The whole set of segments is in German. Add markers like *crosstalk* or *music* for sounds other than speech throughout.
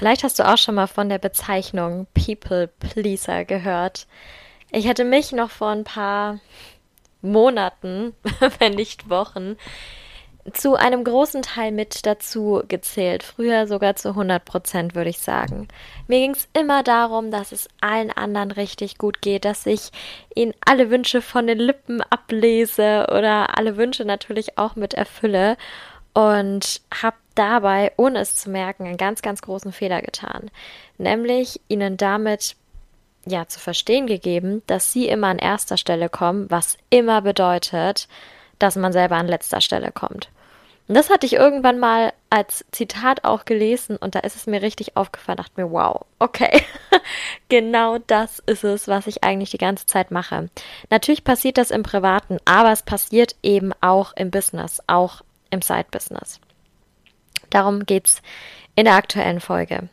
Vielleicht hast du auch schon mal von der Bezeichnung People Pleaser gehört. Ich hätte mich noch vor ein paar Monaten, *laughs* wenn nicht Wochen, zu einem großen Teil mit dazu gezählt. Früher sogar zu 100 Prozent, würde ich sagen. Mir ging es immer darum, dass es allen anderen richtig gut geht, dass ich ihnen alle Wünsche von den Lippen ablese oder alle Wünsche natürlich auch mit erfülle und habe dabei, ohne es zu merken, einen ganz, ganz großen Fehler getan. Nämlich ihnen damit ja zu verstehen gegeben, dass sie immer an erster Stelle kommen, was immer bedeutet, dass man selber an letzter Stelle kommt. Und das hatte ich irgendwann mal als Zitat auch gelesen und da ist es mir richtig aufgefallen, dachte mir, wow, okay, *laughs* genau das ist es, was ich eigentlich die ganze Zeit mache. Natürlich passiert das im Privaten, aber es passiert eben auch im Business, auch im Side-Business. Darum geht's in der aktuellen Folge.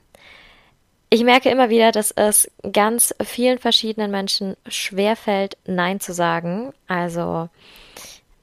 Ich merke immer wieder, dass es ganz vielen verschiedenen Menschen schwerfällt, Nein zu sagen. Also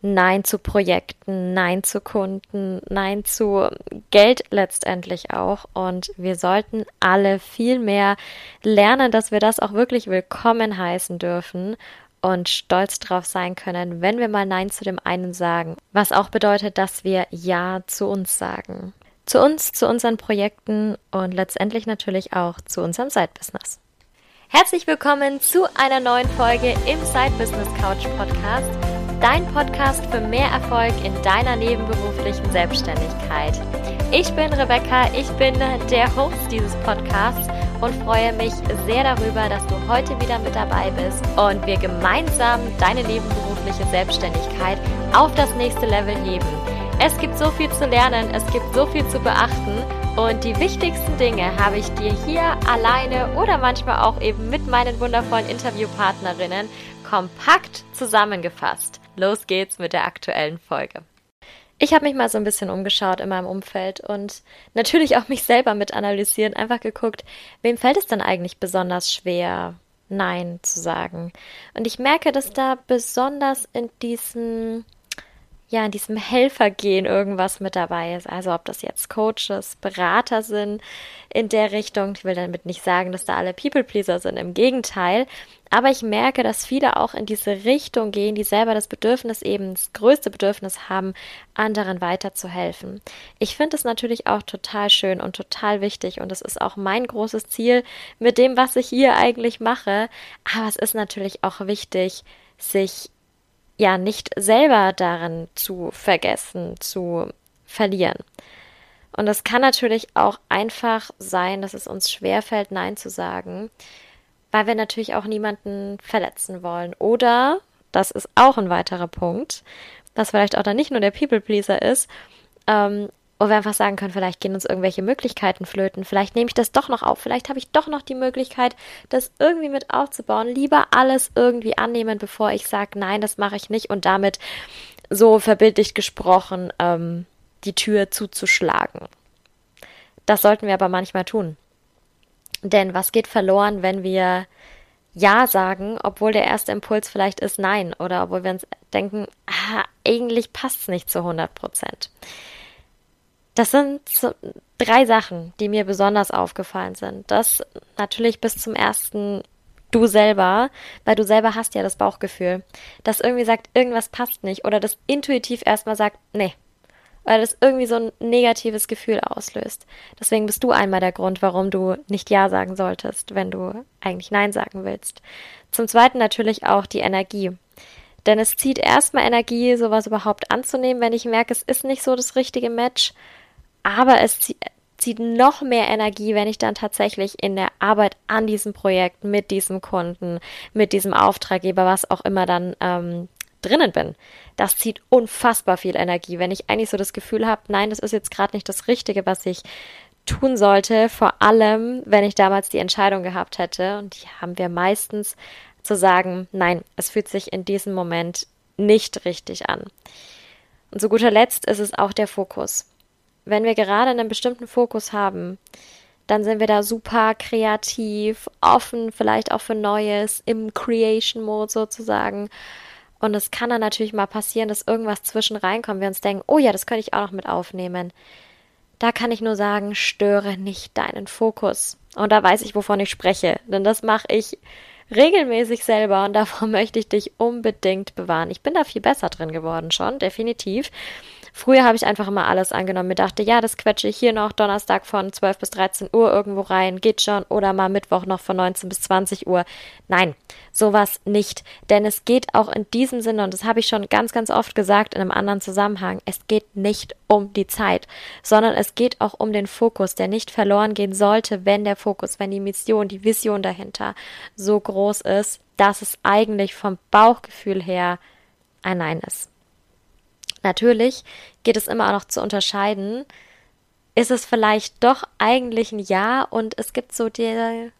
Nein zu Projekten, Nein zu Kunden, Nein zu Geld letztendlich auch. Und wir sollten alle viel mehr lernen, dass wir das auch wirklich willkommen heißen dürfen und stolz drauf sein können, wenn wir mal Nein zu dem einen sagen. Was auch bedeutet, dass wir Ja zu uns sagen zu uns, zu unseren Projekten und letztendlich natürlich auch zu unserem Side-Business. Herzlich willkommen zu einer neuen Folge im Side-Business Couch Podcast, dein Podcast für mehr Erfolg in deiner nebenberuflichen Selbstständigkeit. Ich bin Rebecca, ich bin der Host dieses Podcasts und freue mich sehr darüber, dass du heute wieder mit dabei bist und wir gemeinsam deine nebenberufliche Selbstständigkeit auf das nächste Level heben. Es gibt so viel zu lernen, es gibt so viel zu beachten und die wichtigsten Dinge habe ich dir hier alleine oder manchmal auch eben mit meinen wundervollen Interviewpartnerinnen kompakt zusammengefasst. Los geht's mit der aktuellen Folge. Ich habe mich mal so ein bisschen umgeschaut in meinem Umfeld und natürlich auch mich selber mit analysieren, einfach geguckt, wem fällt es denn eigentlich besonders schwer, Nein zu sagen. Und ich merke, dass da besonders in diesen ja, in diesem Helfergehen irgendwas mit dabei ist. Also ob das jetzt Coaches, Berater sind in der Richtung. Ich will damit nicht sagen, dass da alle People-Pleaser sind. Im Gegenteil. Aber ich merke, dass viele auch in diese Richtung gehen, die selber das Bedürfnis eben, das größte Bedürfnis haben, anderen weiterzuhelfen. Ich finde es natürlich auch total schön und total wichtig und es ist auch mein großes Ziel mit dem, was ich hier eigentlich mache. Aber es ist natürlich auch wichtig, sich ja nicht selber darin zu vergessen, zu verlieren. Und es kann natürlich auch einfach sein, dass es uns schwerfällt, Nein zu sagen, weil wir natürlich auch niemanden verletzen wollen. Oder, das ist auch ein weiterer Punkt, was vielleicht auch dann nicht nur der People-Pleaser ist, ähm, wo wir einfach sagen können, vielleicht gehen uns irgendwelche Möglichkeiten flöten, vielleicht nehme ich das doch noch auf, vielleicht habe ich doch noch die Möglichkeit, das irgendwie mit aufzubauen. Lieber alles irgendwie annehmen, bevor ich sage, nein, das mache ich nicht und damit so verbildlich gesprochen ähm, die Tür zuzuschlagen. Das sollten wir aber manchmal tun. Denn was geht verloren, wenn wir Ja sagen, obwohl der erste Impuls vielleicht ist Nein oder obwohl wir uns denken, ah, eigentlich passt es nicht zu 100 Prozent. Das sind so drei Sachen, die mir besonders aufgefallen sind. Das natürlich bis zum ersten du selber, weil du selber hast ja das Bauchgefühl, das irgendwie sagt, irgendwas passt nicht oder das intuitiv erstmal sagt, nee. Weil das irgendwie so ein negatives Gefühl auslöst. Deswegen bist du einmal der Grund, warum du nicht Ja sagen solltest, wenn du eigentlich Nein sagen willst. Zum Zweiten natürlich auch die Energie. Denn es zieht erstmal Energie, sowas überhaupt anzunehmen, wenn ich merke, es ist nicht so das richtige Match aber es zieht noch mehr Energie, wenn ich dann tatsächlich in der Arbeit an diesem Projekt mit diesem Kunden, mit diesem Auftraggeber, was auch immer dann ähm, drinnen bin. Das zieht unfassbar viel Energie, wenn ich eigentlich so das Gefühl habe, nein, das ist jetzt gerade nicht das Richtige, was ich tun sollte, vor allem, wenn ich damals die Entscheidung gehabt hätte, und die haben wir meistens, zu sagen, nein, es fühlt sich in diesem Moment nicht richtig an. Und zu guter Letzt ist es auch der Fokus wenn wir gerade einen bestimmten Fokus haben, dann sind wir da super kreativ, offen, vielleicht auch für Neues, im Creation-Mode sozusagen. Und es kann dann natürlich mal passieren, dass irgendwas zwischen reinkommt, wir uns denken, oh ja, das könnte ich auch noch mit aufnehmen. da kann ich nur sagen, störe nicht deinen Fokus. Und da weiß ich, wovon ich spreche, denn das mache ich regelmäßig selber und davor *laughs* möchte ich dich unbedingt bewahren. Ich bin da viel besser drin geworden schon, definitiv. Früher habe ich einfach immer alles angenommen. Mir dachte, ja, das quetsche ich hier noch Donnerstag von 12 bis 13 Uhr irgendwo rein, geht schon. Oder mal Mittwoch noch von 19 bis 20 Uhr. Nein, sowas nicht. Denn es geht auch in diesem Sinne, und das habe ich schon ganz, ganz oft gesagt in einem anderen Zusammenhang, es geht nicht um die Zeit, sondern es geht auch um den Fokus, der nicht verloren gehen sollte, wenn der Fokus, wenn die Mission, die Vision dahinter so groß ist, dass es eigentlich vom Bauchgefühl her ein Nein ist. Natürlich geht es immer auch noch zu unterscheiden, ist es vielleicht doch eigentlich ein Ja und es gibt so die,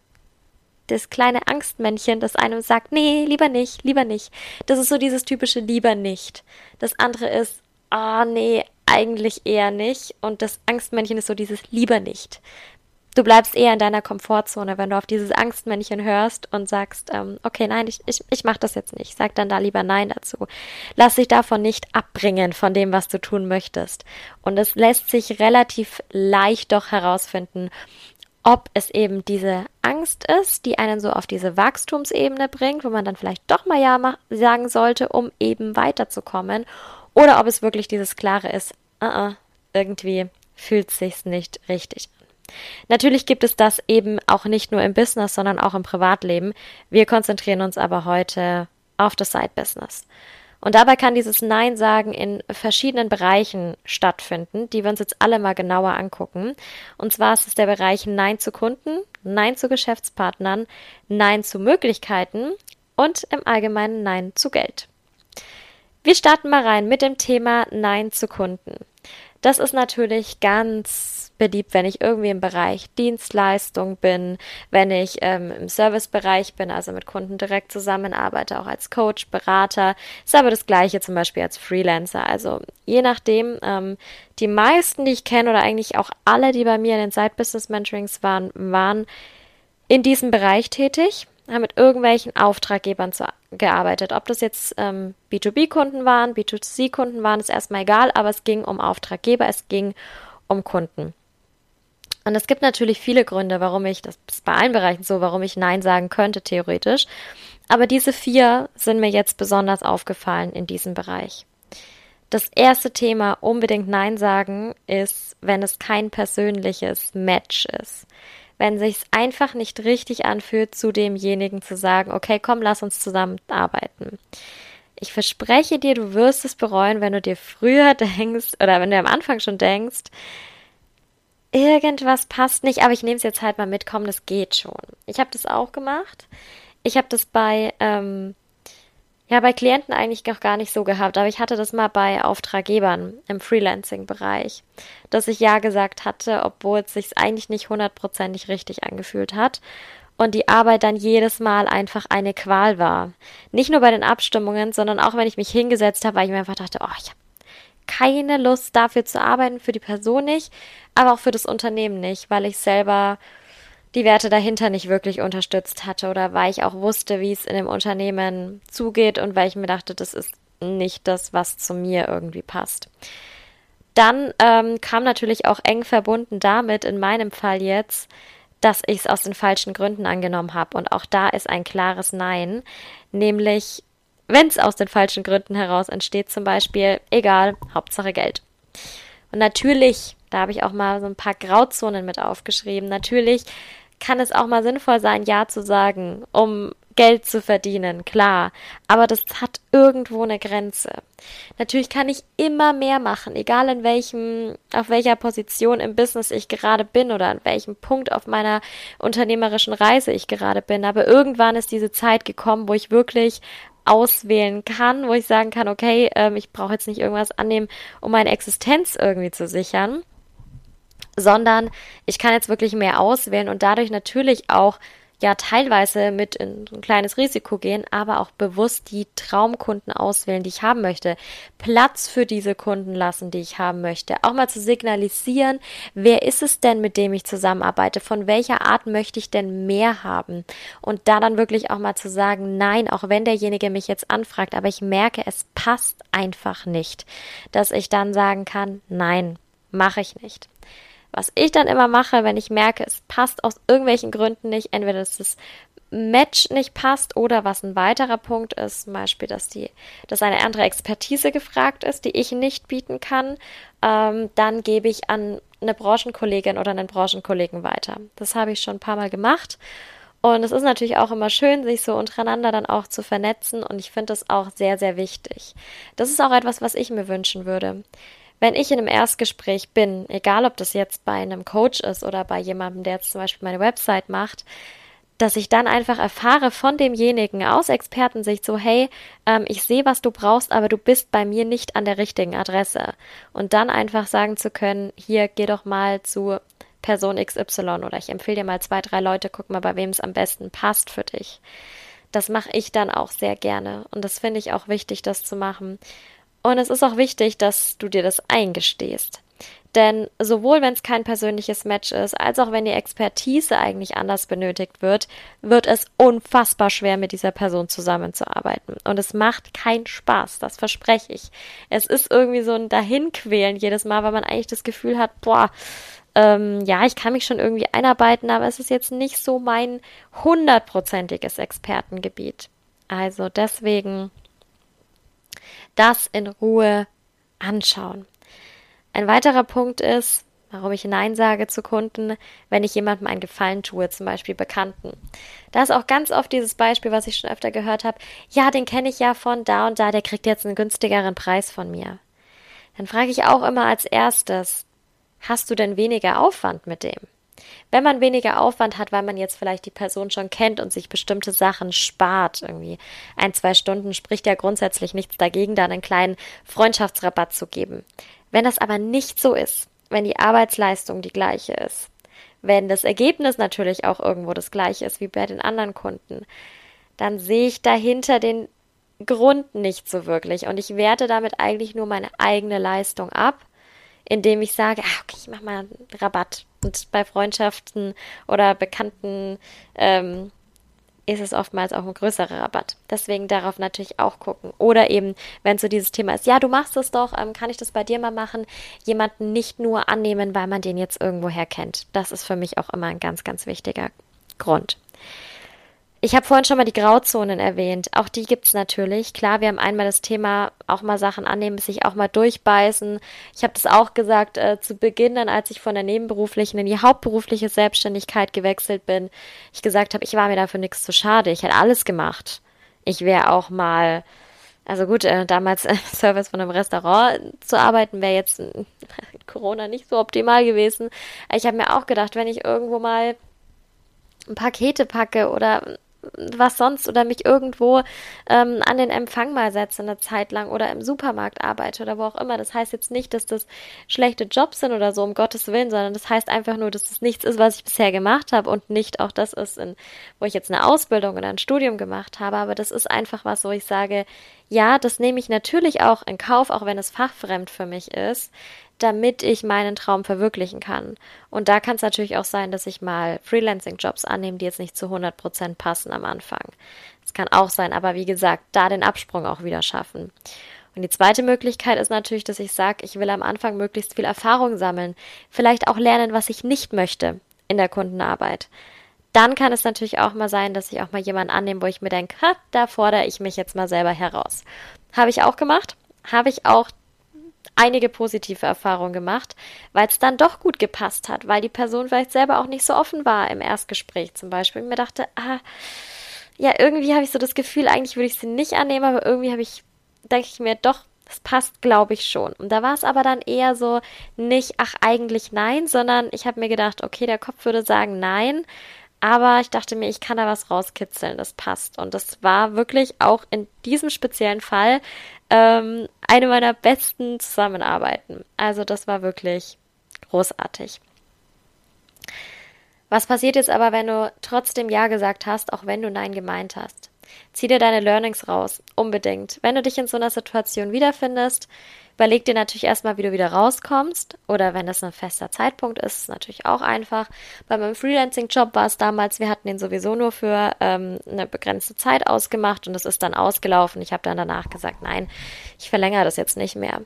das kleine Angstmännchen, das einem sagt, nee, lieber nicht, lieber nicht. Das ist so dieses typische lieber nicht. Das andere ist, ah, oh, nee, eigentlich eher nicht. Und das Angstmännchen ist so dieses lieber nicht du bleibst eher in deiner Komfortzone, wenn du auf dieses Angstmännchen hörst und sagst, ähm, okay, nein, ich, ich, ich mache das jetzt nicht. Sag dann da lieber Nein dazu. Lass dich davon nicht abbringen von dem, was du tun möchtest. Und es lässt sich relativ leicht doch herausfinden, ob es eben diese Angst ist, die einen so auf diese Wachstumsebene bringt, wo man dann vielleicht doch mal Ja sagen sollte, um eben weiterzukommen, oder ob es wirklich dieses klare ist, uh -uh, irgendwie fühlt sich's nicht richtig Natürlich gibt es das eben auch nicht nur im Business, sondern auch im Privatleben. Wir konzentrieren uns aber heute auf das Side-Business. Und dabei kann dieses Nein sagen in verschiedenen Bereichen stattfinden, die wir uns jetzt alle mal genauer angucken. Und zwar ist es der Bereich Nein zu Kunden, Nein zu Geschäftspartnern, Nein zu Möglichkeiten und im Allgemeinen Nein zu Geld. Wir starten mal rein mit dem Thema Nein zu Kunden. Das ist natürlich ganz beliebt, wenn ich irgendwie im Bereich Dienstleistung bin, wenn ich ähm, im Servicebereich bin, also mit Kunden direkt zusammenarbeite, auch als Coach, Berater. Ist aber das gleiche zum Beispiel als Freelancer. Also je nachdem, ähm, die meisten, die ich kenne oder eigentlich auch alle, die bei mir in den Side-Business-Mentorings waren, waren in diesem Bereich tätig haben mit irgendwelchen Auftraggebern zu, gearbeitet. Ob das jetzt ähm, B2B-Kunden waren, B2C-Kunden waren, ist erstmal egal, aber es ging um Auftraggeber, es ging um Kunden. Und es gibt natürlich viele Gründe, warum ich, das ist bei allen Bereichen so, warum ich Nein sagen könnte, theoretisch. Aber diese vier sind mir jetzt besonders aufgefallen in diesem Bereich. Das erste Thema, unbedingt Nein sagen, ist, wenn es kein persönliches Match ist. Wenn sich's einfach nicht richtig anfühlt, zu demjenigen zu sagen, okay, komm, lass uns zusammenarbeiten. Ich verspreche dir, du wirst es bereuen, wenn du dir früher *laughs* denkst oder wenn du am Anfang schon denkst, irgendwas passt nicht, aber ich nehme es jetzt halt mal mit, komm, das geht schon. Ich habe das auch gemacht. Ich habe das bei, ähm, ja, bei Klienten eigentlich noch gar nicht so gehabt, aber ich hatte das mal bei Auftraggebern im Freelancing-Bereich, dass ich ja gesagt hatte, obwohl es sich eigentlich nicht hundertprozentig richtig angefühlt hat und die Arbeit dann jedes Mal einfach eine Qual war. Nicht nur bei den Abstimmungen, sondern auch wenn ich mich hingesetzt habe, weil ich mir einfach dachte, oh, ich habe keine Lust dafür zu arbeiten, für die Person nicht, aber auch für das Unternehmen nicht, weil ich selber die Werte dahinter nicht wirklich unterstützt hatte oder weil ich auch wusste, wie es in dem Unternehmen zugeht und weil ich mir dachte, das ist nicht das, was zu mir irgendwie passt. Dann ähm, kam natürlich auch eng verbunden damit, in meinem Fall jetzt, dass ich es aus den falschen Gründen angenommen habe. Und auch da ist ein klares Nein, nämlich wenn es aus den falschen Gründen heraus entsteht, zum Beispiel, egal, Hauptsache Geld. Und natürlich, da habe ich auch mal so ein paar Grauzonen mit aufgeschrieben, natürlich kann es auch mal sinnvoll sein, Ja zu sagen, um Geld zu verdienen, klar. Aber das hat irgendwo eine Grenze. Natürlich kann ich immer mehr machen, egal in welchem, auf welcher Position im Business ich gerade bin oder an welchem Punkt auf meiner unternehmerischen Reise ich gerade bin. Aber irgendwann ist diese Zeit gekommen, wo ich wirklich auswählen kann, wo ich sagen kann, okay, ähm, ich brauche jetzt nicht irgendwas annehmen, um meine Existenz irgendwie zu sichern, sondern ich kann jetzt wirklich mehr auswählen und dadurch natürlich auch ja teilweise mit in ein kleines Risiko gehen, aber auch bewusst die Traumkunden auswählen, die ich haben möchte. Platz für diese Kunden lassen, die ich haben möchte. Auch mal zu signalisieren, wer ist es denn, mit dem ich zusammenarbeite? Von welcher Art möchte ich denn mehr haben? Und da dann wirklich auch mal zu sagen, nein, auch wenn derjenige mich jetzt anfragt, aber ich merke, es passt einfach nicht, dass ich dann sagen kann, nein, mache ich nicht. Was ich dann immer mache, wenn ich merke, es passt aus irgendwelchen Gründen nicht, entweder dass das Match nicht passt oder was ein weiterer Punkt ist, zum Beispiel, dass die, dass eine andere Expertise gefragt ist, die ich nicht bieten kann, ähm, dann gebe ich an eine Branchenkollegin oder einen Branchenkollegen weiter. Das habe ich schon ein paar Mal gemacht. Und es ist natürlich auch immer schön, sich so untereinander dann auch zu vernetzen. Und ich finde das auch sehr, sehr wichtig. Das ist auch etwas, was ich mir wünschen würde. Wenn ich in einem Erstgespräch bin, egal ob das jetzt bei einem Coach ist oder bei jemandem, der jetzt zum Beispiel meine Website macht, dass ich dann einfach erfahre von demjenigen aus Expertensicht so, hey, ähm, ich sehe, was du brauchst, aber du bist bei mir nicht an der richtigen Adresse. Und dann einfach sagen zu können, hier, geh doch mal zu Person XY oder ich empfehle dir mal zwei, drei Leute, guck mal, bei wem es am besten passt für dich. Das mache ich dann auch sehr gerne. Und das finde ich auch wichtig, das zu machen. Und es ist auch wichtig, dass du dir das eingestehst. Denn sowohl wenn es kein persönliches Match ist, als auch wenn die Expertise eigentlich anders benötigt wird, wird es unfassbar schwer, mit dieser Person zusammenzuarbeiten. Und es macht keinen Spaß, das verspreche ich. Es ist irgendwie so ein Dahinquälen jedes Mal, weil man eigentlich das Gefühl hat, boah, ähm, ja, ich kann mich schon irgendwie einarbeiten, aber es ist jetzt nicht so mein hundertprozentiges Expertengebiet. Also deswegen das in Ruhe anschauen. Ein weiterer Punkt ist, warum ich Nein sage zu Kunden, wenn ich jemandem einen Gefallen tue, zum Beispiel Bekannten. Da ist auch ganz oft dieses Beispiel, was ich schon öfter gehört habe. Ja, den kenne ich ja von da und da, der kriegt jetzt einen günstigeren Preis von mir. Dann frage ich auch immer als erstes, hast du denn weniger Aufwand mit dem? Wenn man weniger Aufwand hat, weil man jetzt vielleicht die Person schon kennt und sich bestimmte Sachen spart, irgendwie ein, zwei Stunden, spricht ja grundsätzlich nichts dagegen, da einen kleinen Freundschaftsrabatt zu geben. Wenn das aber nicht so ist, wenn die Arbeitsleistung die gleiche ist, wenn das Ergebnis natürlich auch irgendwo das gleiche ist wie bei den anderen Kunden, dann sehe ich dahinter den Grund nicht so wirklich und ich werte damit eigentlich nur meine eigene Leistung ab, indem ich sage, ah, okay, ich mache mal einen Rabatt. Und bei Freundschaften oder Bekannten ähm, ist es oftmals auch ein größerer Rabatt. Deswegen darauf natürlich auch gucken. Oder eben, wenn so dieses Thema ist, ja, du machst es doch, ähm, kann ich das bei dir mal machen? Jemanden nicht nur annehmen, weil man den jetzt irgendwoher kennt. Das ist für mich auch immer ein ganz, ganz wichtiger Grund. Ich habe vorhin schon mal die Grauzonen erwähnt. Auch die gibt es natürlich. Klar, wir haben einmal das Thema, auch mal Sachen annehmen, sich auch mal durchbeißen. Ich habe das auch gesagt äh, zu Beginn, dann als ich von der nebenberuflichen in die hauptberufliche Selbstständigkeit gewechselt bin. Ich gesagt habe, ich war mir dafür nichts zu schade. Ich hätte alles gemacht. Ich wäre auch mal, also gut, äh, damals *laughs* äh, Service von einem Restaurant zu arbeiten, wäre jetzt äh, *laughs* Corona nicht so optimal gewesen. Ich habe mir auch gedacht, wenn ich irgendwo mal Pakete packe oder was sonst oder mich irgendwo ähm, an den Empfang mal setze eine Zeit lang oder im Supermarkt arbeite oder wo auch immer. Das heißt jetzt nicht, dass das schlechte Jobs sind oder so, um Gottes Willen, sondern das heißt einfach nur, dass das nichts ist, was ich bisher gemacht habe und nicht auch das ist, in, wo ich jetzt eine Ausbildung oder ein Studium gemacht habe. Aber das ist einfach was, wo ich sage, ja, das nehme ich natürlich auch in Kauf, auch wenn es fachfremd für mich ist damit ich meinen Traum verwirklichen kann. Und da kann es natürlich auch sein, dass ich mal Freelancing-Jobs annehme, die jetzt nicht zu 100 Prozent passen am Anfang. Das kann auch sein, aber wie gesagt, da den Absprung auch wieder schaffen. Und die zweite Möglichkeit ist natürlich, dass ich sage, ich will am Anfang möglichst viel Erfahrung sammeln, vielleicht auch lernen, was ich nicht möchte in der Kundenarbeit. Dann kann es natürlich auch mal sein, dass ich auch mal jemanden annehme, wo ich mir denke, da fordere ich mich jetzt mal selber heraus. Habe ich auch gemacht, habe ich auch einige positive Erfahrungen gemacht, weil es dann doch gut gepasst hat, weil die Person vielleicht selber auch nicht so offen war im Erstgespräch zum Beispiel. Und mir dachte, ah, ja, irgendwie habe ich so das Gefühl, eigentlich würde ich sie nicht annehmen, aber irgendwie habe ich, denke ich mir, doch, das passt, glaube ich schon. Und da war es aber dann eher so nicht, ach, eigentlich nein, sondern ich habe mir gedacht, okay, der Kopf würde sagen nein, aber ich dachte mir, ich kann da was rauskitzeln, das passt. Und das war wirklich auch in diesem speziellen Fall ähm, eine meiner besten Zusammenarbeiten. Also das war wirklich großartig. Was passiert jetzt aber, wenn du trotzdem Ja gesagt hast, auch wenn du Nein gemeint hast? Zieh dir deine Learnings raus, unbedingt. Wenn du dich in so einer Situation wiederfindest, überleg dir natürlich erstmal, wie du wieder rauskommst. Oder wenn das ein fester Zeitpunkt ist, ist natürlich auch einfach. Bei meinem Freelancing-Job war es damals, wir hatten den sowieso nur für ähm, eine begrenzte Zeit ausgemacht und es ist dann ausgelaufen. Ich habe dann danach gesagt, nein, ich verlängere das jetzt nicht mehr.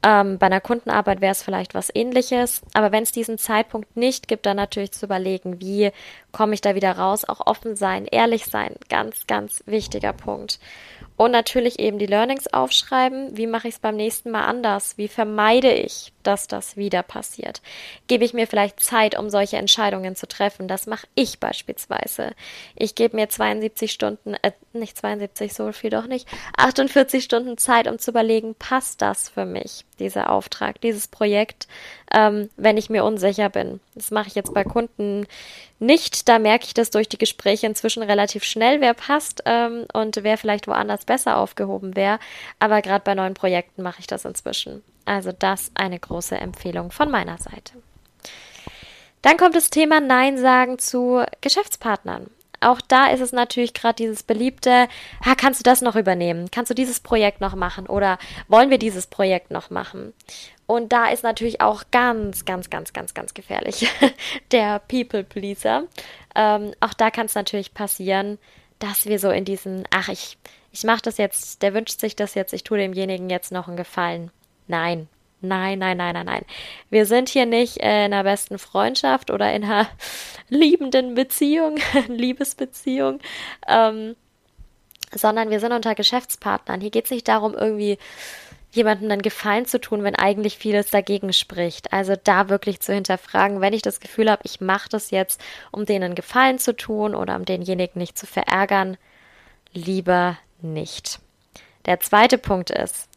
Ähm, bei einer Kundenarbeit wäre es vielleicht was ähnliches. Aber wenn es diesen Zeitpunkt nicht gibt, dann natürlich zu überlegen, wie komme ich da wieder raus. Auch offen sein, ehrlich sein, ganz, ganz wichtiger Punkt. Und natürlich eben die Learnings aufschreiben. Wie mache ich es beim nächsten Mal anders? Wie vermeide ich, dass das wieder passiert? Gebe ich mir vielleicht Zeit, um solche Entscheidungen zu treffen? Das mache ich beispielsweise. Ich gebe mir 72 Stunden, äh, nicht 72, so viel doch nicht, 48 Stunden Zeit, um zu überlegen, passt das für mich, dieser Auftrag, dieses Projekt, ähm, wenn ich mir unsicher bin. Das mache ich jetzt bei Kunden nicht. Da merke ich das durch die Gespräche inzwischen relativ schnell, wer passt ähm, und wer vielleicht woanders besser aufgehoben wäre. Aber gerade bei neuen Projekten mache ich das inzwischen. Also das eine große Empfehlung von meiner Seite. Dann kommt das Thema Nein sagen zu Geschäftspartnern. Auch da ist es natürlich gerade dieses beliebte, ah, kannst du das noch übernehmen? Kannst du dieses Projekt noch machen? Oder wollen wir dieses Projekt noch machen? Und da ist natürlich auch ganz, ganz, ganz, ganz, ganz gefährlich *laughs* der People Pleaser. Ähm, auch da kann es natürlich passieren, dass wir so in diesen, ach, ich, ich mache das jetzt, der wünscht sich das jetzt, ich tue demjenigen jetzt noch einen Gefallen. Nein, Nein, nein, nein, nein, nein. Wir sind hier nicht in einer besten Freundschaft oder in einer *laughs* liebenden Beziehung, *laughs* Liebesbeziehung, ähm, sondern wir sind unter Geschäftspartnern. Hier geht es nicht darum, irgendwie jemandem dann Gefallen zu tun, wenn eigentlich vieles dagegen spricht. Also da wirklich zu hinterfragen, wenn ich das Gefühl habe, ich mache das jetzt, um denen Gefallen zu tun oder um denjenigen nicht zu verärgern, lieber nicht. Der zweite Punkt ist,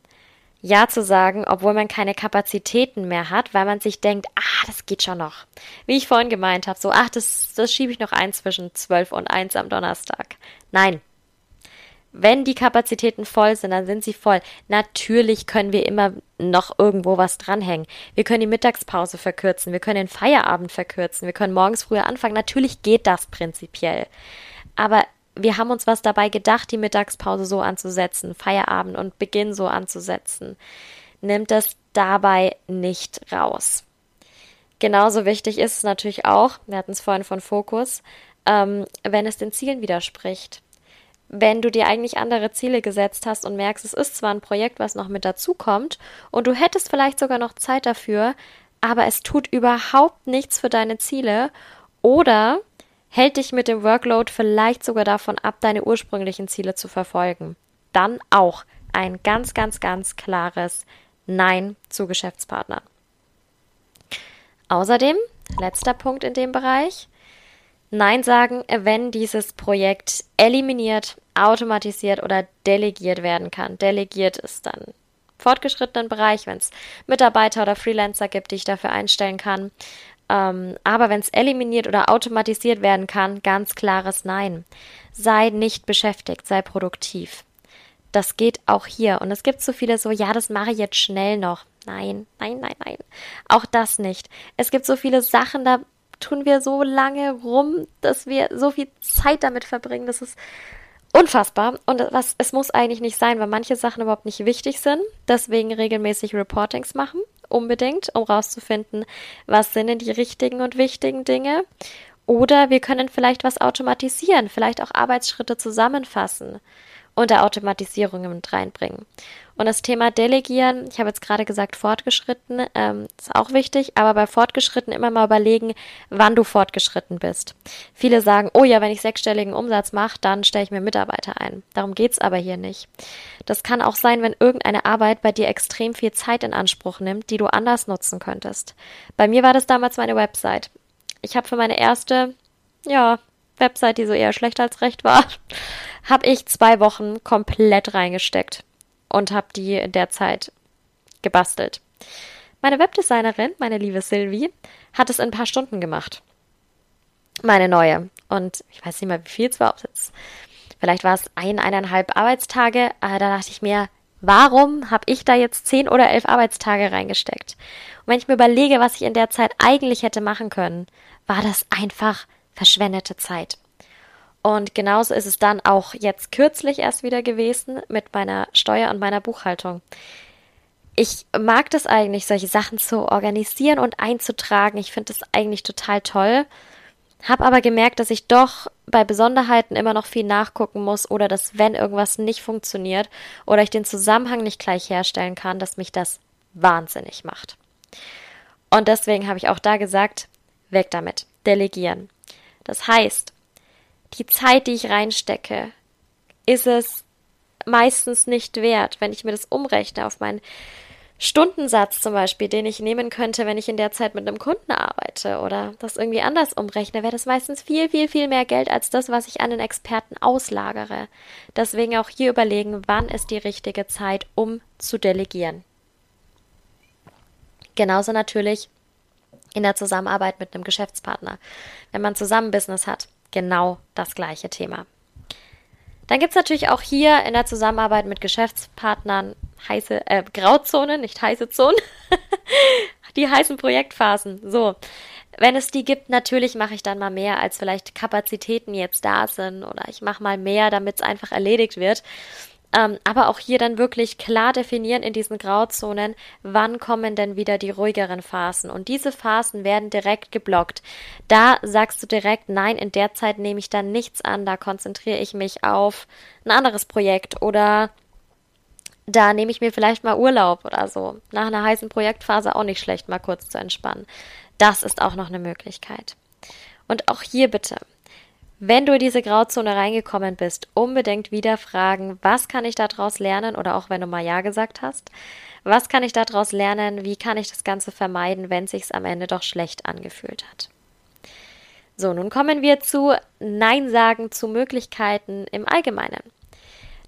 ja zu sagen, obwohl man keine Kapazitäten mehr hat, weil man sich denkt, ah, das geht schon noch. Wie ich vorhin gemeint habe, so, ach, das, das schiebe ich noch ein zwischen 12 und 1 am Donnerstag. Nein. Wenn die Kapazitäten voll sind, dann sind sie voll. Natürlich können wir immer noch irgendwo was dranhängen. Wir können die Mittagspause verkürzen, wir können den Feierabend verkürzen, wir können morgens früher anfangen. Natürlich geht das prinzipiell. Aber wir haben uns was dabei gedacht, die Mittagspause so anzusetzen, Feierabend und Beginn so anzusetzen. Nimmt das dabei nicht raus. Genauso wichtig ist es natürlich auch, wir hatten es vorhin von Fokus, ähm, wenn es den Zielen widerspricht. Wenn du dir eigentlich andere Ziele gesetzt hast und merkst, es ist zwar ein Projekt, was noch mit dazukommt und du hättest vielleicht sogar noch Zeit dafür, aber es tut überhaupt nichts für deine Ziele oder hält dich mit dem Workload vielleicht sogar davon ab, deine ursprünglichen Ziele zu verfolgen. Dann auch ein ganz, ganz, ganz klares Nein zu Geschäftspartnern. Außerdem, letzter Punkt in dem Bereich, Nein sagen, wenn dieses Projekt eliminiert, automatisiert oder delegiert werden kann. Delegiert ist dann fortgeschrittenen Bereich, wenn es Mitarbeiter oder Freelancer gibt, die ich dafür einstellen kann. Ähm, aber wenn es eliminiert oder automatisiert werden kann, ganz klares Nein. Sei nicht beschäftigt, sei produktiv. Das geht auch hier. Und es gibt so viele so, ja, das mache ich jetzt schnell noch. Nein, nein, nein, nein. Auch das nicht. Es gibt so viele Sachen, da tun wir so lange rum, dass wir so viel Zeit damit verbringen. Das ist unfassbar. Und was, es muss eigentlich nicht sein, weil manche Sachen überhaupt nicht wichtig sind. Deswegen regelmäßig Reportings machen unbedingt, um rauszufinden, was sind denn die richtigen und wichtigen Dinge. Oder wir können vielleicht was automatisieren, vielleicht auch Arbeitsschritte zusammenfassen und der Automatisierung mit reinbringen. Und das Thema Delegieren, ich habe jetzt gerade gesagt, fortgeschritten, ähm, ist auch wichtig, aber bei fortgeschritten immer mal überlegen, wann du fortgeschritten bist. Viele sagen, oh ja, wenn ich sechsstelligen Umsatz mache, dann stelle ich mir Mitarbeiter ein. Darum geht's aber hier nicht. Das kann auch sein, wenn irgendeine Arbeit bei dir extrem viel Zeit in Anspruch nimmt, die du anders nutzen könntest. Bei mir war das damals meine Website. Ich habe für meine erste, ja, Website, die so eher schlecht als recht war, habe ich zwei Wochen komplett reingesteckt und habe die in der Zeit gebastelt. Meine Webdesignerin, meine liebe Sylvie, hat es in ein paar Stunden gemacht. Meine neue. Und ich weiß nicht mal, wie viel es war. Jetzt, vielleicht war es ein, eineinhalb Arbeitstage. Aber da dachte ich mir, warum habe ich da jetzt zehn oder elf Arbeitstage reingesteckt? Und wenn ich mir überlege, was ich in der Zeit eigentlich hätte machen können, war das einfach verschwendete Zeit. Und genauso ist es dann auch jetzt kürzlich erst wieder gewesen mit meiner Steuer und meiner Buchhaltung. Ich mag das eigentlich, solche Sachen zu organisieren und einzutragen. Ich finde das eigentlich total toll. Hab aber gemerkt, dass ich doch bei Besonderheiten immer noch viel nachgucken muss oder dass, wenn irgendwas nicht funktioniert oder ich den Zusammenhang nicht gleich herstellen kann, dass mich das wahnsinnig macht. Und deswegen habe ich auch da gesagt, weg damit, delegieren. Das heißt, die Zeit, die ich reinstecke, ist es meistens nicht wert, wenn ich mir das umrechne auf meinen Stundensatz zum Beispiel, den ich nehmen könnte, wenn ich in der Zeit mit einem Kunden arbeite oder das irgendwie anders umrechne, wäre das meistens viel, viel, viel mehr Geld als das, was ich an den Experten auslagere. Deswegen auch hier überlegen, wann ist die richtige Zeit, um zu delegieren. Genauso natürlich in der Zusammenarbeit mit einem Geschäftspartner. Wenn man zusammen Business hat, genau das gleiche Thema. Dann gibt es natürlich auch hier in der Zusammenarbeit mit Geschäftspartnern heiße äh, Grauzonen, nicht heiße Zonen, *laughs* die heißen Projektphasen. So, wenn es die gibt, natürlich mache ich dann mal mehr, als vielleicht Kapazitäten jetzt da sind oder ich mache mal mehr, damit es einfach erledigt wird. Ähm, aber auch hier dann wirklich klar definieren in diesen Grauzonen, wann kommen denn wieder die ruhigeren Phasen. Und diese Phasen werden direkt geblockt. Da sagst du direkt, nein, in der Zeit nehme ich dann nichts an, da konzentriere ich mich auf ein anderes Projekt oder da nehme ich mir vielleicht mal Urlaub oder so. Nach einer heißen Projektphase auch nicht schlecht, mal kurz zu entspannen. Das ist auch noch eine Möglichkeit. Und auch hier bitte, wenn du in diese Grauzone reingekommen bist, unbedingt wieder fragen, was kann ich daraus lernen oder auch wenn du mal Ja gesagt hast, was kann ich daraus lernen, wie kann ich das Ganze vermeiden, wenn es sich am Ende doch schlecht angefühlt hat. So, nun kommen wir zu Nein sagen zu Möglichkeiten im Allgemeinen.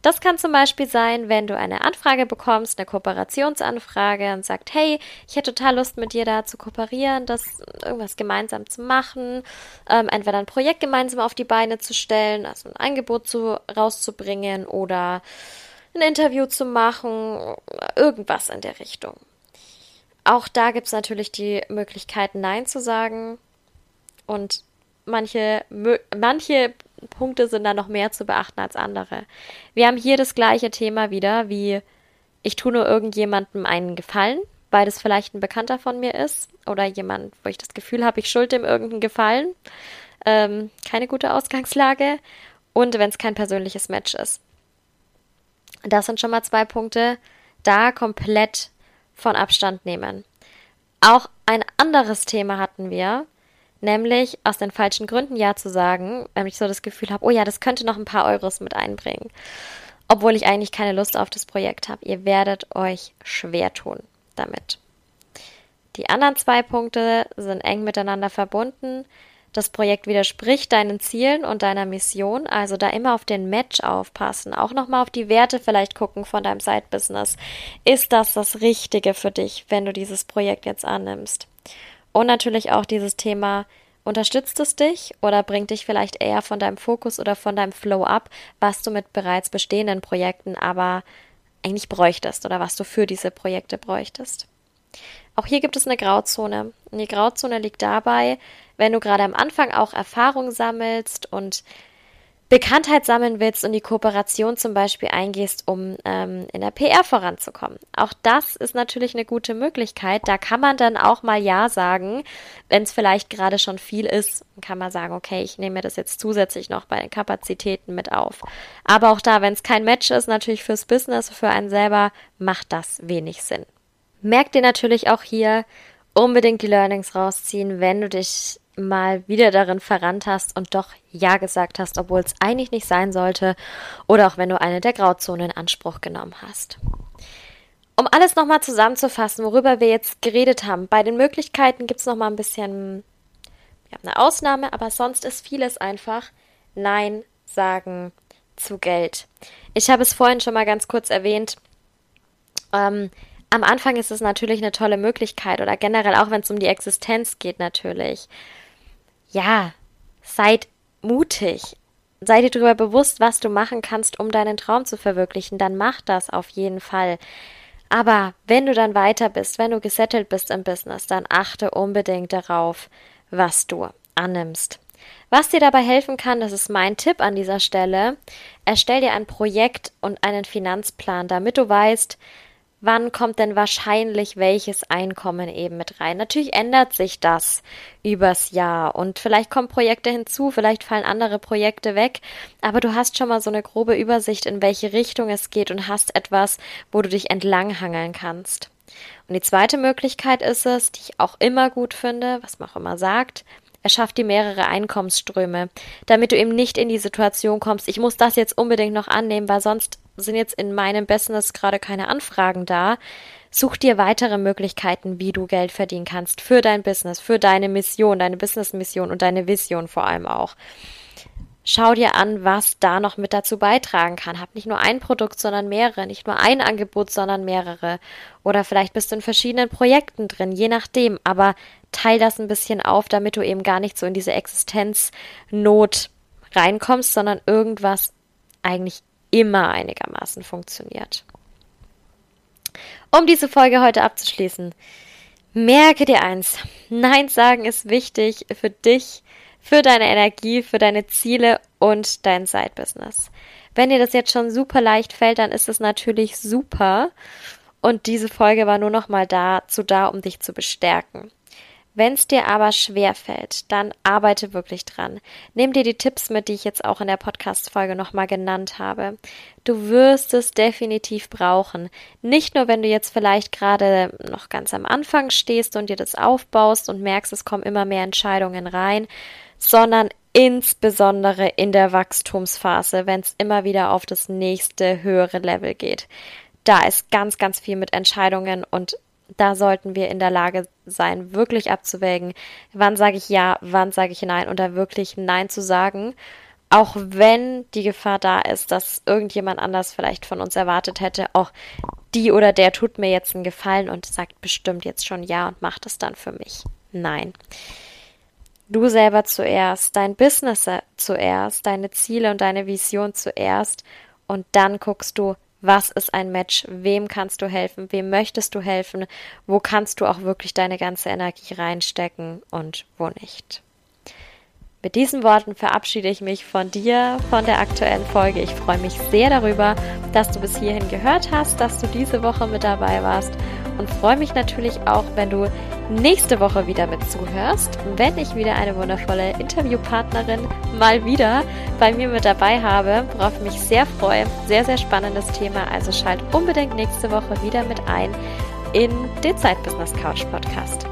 Das kann zum Beispiel sein, wenn du eine Anfrage bekommst, eine Kooperationsanfrage und sagst, hey, ich hätte total Lust mit dir da zu kooperieren, das irgendwas gemeinsam zu machen, ähm, entweder ein Projekt gemeinsam auf die Beine zu stellen, also ein Angebot zu, rauszubringen oder ein Interview zu machen, irgendwas in der Richtung. Auch da gibt es natürlich die Möglichkeit, Nein zu sagen. Und manche, manche Punkte sind da noch mehr zu beachten als andere. Wir haben hier das gleiche Thema wieder, wie ich tue nur irgendjemandem einen Gefallen, weil das vielleicht ein Bekannter von mir ist oder jemand, wo ich das Gefühl habe, ich schulde ihm irgendeinen Gefallen. Ähm, keine gute Ausgangslage. Und wenn es kein persönliches Match ist. Das sind schon mal zwei Punkte. Da komplett von Abstand nehmen. Auch ein anderes Thema hatten wir, nämlich aus den falschen Gründen Ja zu sagen, wenn ich so das Gefühl habe, oh ja, das könnte noch ein paar Euros mit einbringen, obwohl ich eigentlich keine Lust auf das Projekt habe. Ihr werdet euch schwer tun damit. Die anderen zwei Punkte sind eng miteinander verbunden. Das Projekt widerspricht deinen Zielen und deiner Mission, also da immer auf den Match aufpassen, auch nochmal auf die Werte vielleicht gucken von deinem Side-Business. Ist das das Richtige für dich, wenn du dieses Projekt jetzt annimmst? Und natürlich auch dieses Thema, unterstützt es dich oder bringt dich vielleicht eher von deinem Fokus oder von deinem Flow ab, was du mit bereits bestehenden Projekten aber eigentlich bräuchtest oder was du für diese Projekte bräuchtest. Auch hier gibt es eine Grauzone. Und die Grauzone liegt dabei, wenn du gerade am Anfang auch Erfahrung sammelst und Bekanntheit sammeln willst und die Kooperation zum Beispiel eingehst, um ähm, in der PR voranzukommen. Auch das ist natürlich eine gute Möglichkeit. Da kann man dann auch mal Ja sagen, wenn es vielleicht gerade schon viel ist, kann man sagen, okay, ich nehme mir das jetzt zusätzlich noch bei den Kapazitäten mit auf. Aber auch da, wenn es kein Match ist, natürlich fürs Business, für einen selber, macht das wenig Sinn. Merk dir natürlich auch hier unbedingt die Learnings rausziehen, wenn du dich mal wieder darin verrannt hast und doch Ja gesagt hast, obwohl es eigentlich nicht sein sollte, oder auch wenn du eine der Grauzonen in Anspruch genommen hast. Um alles nochmal zusammenzufassen, worüber wir jetzt geredet haben, bei den Möglichkeiten gibt es nochmal ein bisschen ja, eine Ausnahme, aber sonst ist vieles einfach Nein sagen zu Geld. Ich habe es vorhin schon mal ganz kurz erwähnt. Ähm, am Anfang ist es natürlich eine tolle Möglichkeit oder generell auch wenn es um die Existenz geht natürlich ja, seid mutig. Sei dir darüber bewusst, was du machen kannst, um deinen Traum zu verwirklichen, dann mach das auf jeden Fall. Aber wenn du dann weiter bist, wenn du gesettelt bist im Business, dann achte unbedingt darauf, was du annimmst. Was dir dabei helfen kann, das ist mein Tipp an dieser Stelle, erstell dir ein Projekt und einen Finanzplan, damit du weißt, wann kommt denn wahrscheinlich welches Einkommen eben mit rein. Natürlich ändert sich das übers Jahr und vielleicht kommen Projekte hinzu, vielleicht fallen andere Projekte weg, aber du hast schon mal so eine grobe Übersicht, in welche Richtung es geht und hast etwas, wo du dich entlanghangeln kannst. Und die zweite Möglichkeit ist es, die ich auch immer gut finde, was man auch immer sagt, erschafft dir mehrere Einkommensströme, damit du eben nicht in die Situation kommst, ich muss das jetzt unbedingt noch annehmen, weil sonst sind jetzt in meinem Business gerade keine Anfragen da. Such dir weitere Möglichkeiten, wie du Geld verdienen kannst für dein Business, für deine Mission, deine Business-Mission und deine Vision vor allem auch. Schau dir an, was da noch mit dazu beitragen kann. Hab nicht nur ein Produkt, sondern mehrere. Nicht nur ein Angebot, sondern mehrere. Oder vielleicht bist du in verschiedenen Projekten drin, je nachdem. Aber teil das ein bisschen auf, damit du eben gar nicht so in diese Existenznot reinkommst, sondern irgendwas eigentlich immer einigermaßen funktioniert. Um diese Folge heute abzuschließen, merke dir eins. Nein sagen ist wichtig für dich, für deine Energie, für deine Ziele und dein Side-Business. Wenn dir das jetzt schon super leicht fällt, dann ist es natürlich super. Und diese Folge war nur noch mal dazu da, um dich zu bestärken. Wenn es dir aber schwer fällt, dann arbeite wirklich dran. Nimm dir die Tipps mit, die ich jetzt auch in der Podcast-Folge nochmal genannt habe. Du wirst es definitiv brauchen. Nicht nur, wenn du jetzt vielleicht gerade noch ganz am Anfang stehst und dir das aufbaust und merkst, es kommen immer mehr Entscheidungen rein, sondern insbesondere in der Wachstumsphase, wenn es immer wieder auf das nächste höhere Level geht. Da ist ganz, ganz viel mit Entscheidungen und da sollten wir in der Lage sein, wirklich abzuwägen, wann sage ich ja, wann sage ich nein und da wirklich nein zu sagen, auch wenn die Gefahr da ist, dass irgendjemand anders vielleicht von uns erwartet hätte, auch die oder der tut mir jetzt einen Gefallen und sagt bestimmt jetzt schon ja und macht es dann für mich. Nein. Du selber zuerst, dein Business zuerst, deine Ziele und deine Vision zuerst. Und dann guckst du, was ist ein Match, wem kannst du helfen, wem möchtest du helfen, wo kannst du auch wirklich deine ganze Energie reinstecken und wo nicht. Mit diesen Worten verabschiede ich mich von dir, von der aktuellen Folge. Ich freue mich sehr darüber, dass du bis hierhin gehört hast, dass du diese Woche mit dabei warst und freue mich natürlich auch, wenn du nächste Woche wieder mit zuhörst, wenn ich wieder eine wundervolle Interviewpartnerin mal wieder bei mir mit dabei habe, worauf ich mich sehr freue. Sehr, sehr spannendes Thema, also schalt unbedingt nächste Woche wieder mit ein in den Zeitbusiness Couch Podcast.